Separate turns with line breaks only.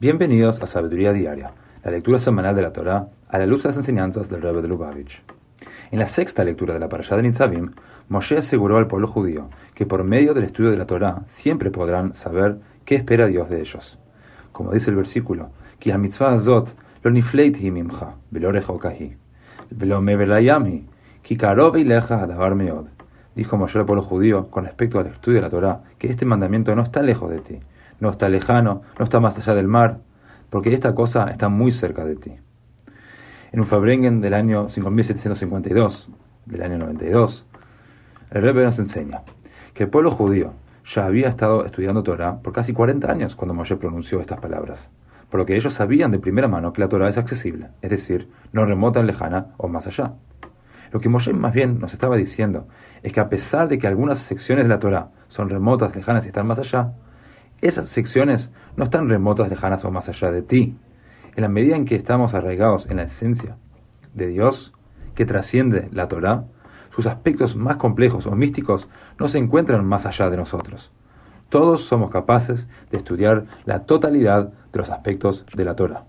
Bienvenidos a Sabiduría Diaria, la lectura semanal de la Torá a la luz de las enseñanzas del Rebbe de Lubavitch. En la sexta lectura de la parashá de Nitzavim, Moshe aseguró al pueblo judío que por medio del estudio de la Torá siempre podrán saber qué espera Dios de ellos. Como dice el versículo, que a mitzvah azot lo nifleit mimcha, velo velo mevelayami, ki karov ileja adavar meod. Dijo Moshe al pueblo judío con respecto al estudio de la Torá que este mandamiento no está lejos de ti, no está lejano, no está más allá del mar, porque esta cosa está muy cerca de ti. En un Fabrengen del año 5752, del año 92, el Rebbe nos enseña que el pueblo judío ya había estado estudiando Torah por casi 40 años cuando Moshe pronunció estas palabras, por lo que ellos sabían de primera mano que la Torah es accesible, es decir, no remota, lejana o más allá. Lo que Moshe más bien nos estaba diciendo es que a pesar de que algunas secciones de la Torah son remotas, lejanas y están más allá, esas secciones no están remotas, lejanas o más allá de ti. En la medida en que estamos arraigados en la esencia de Dios, que trasciende la Torah, sus aspectos más complejos o místicos no se encuentran más allá de nosotros. Todos somos capaces de estudiar la totalidad de los aspectos de la Torah.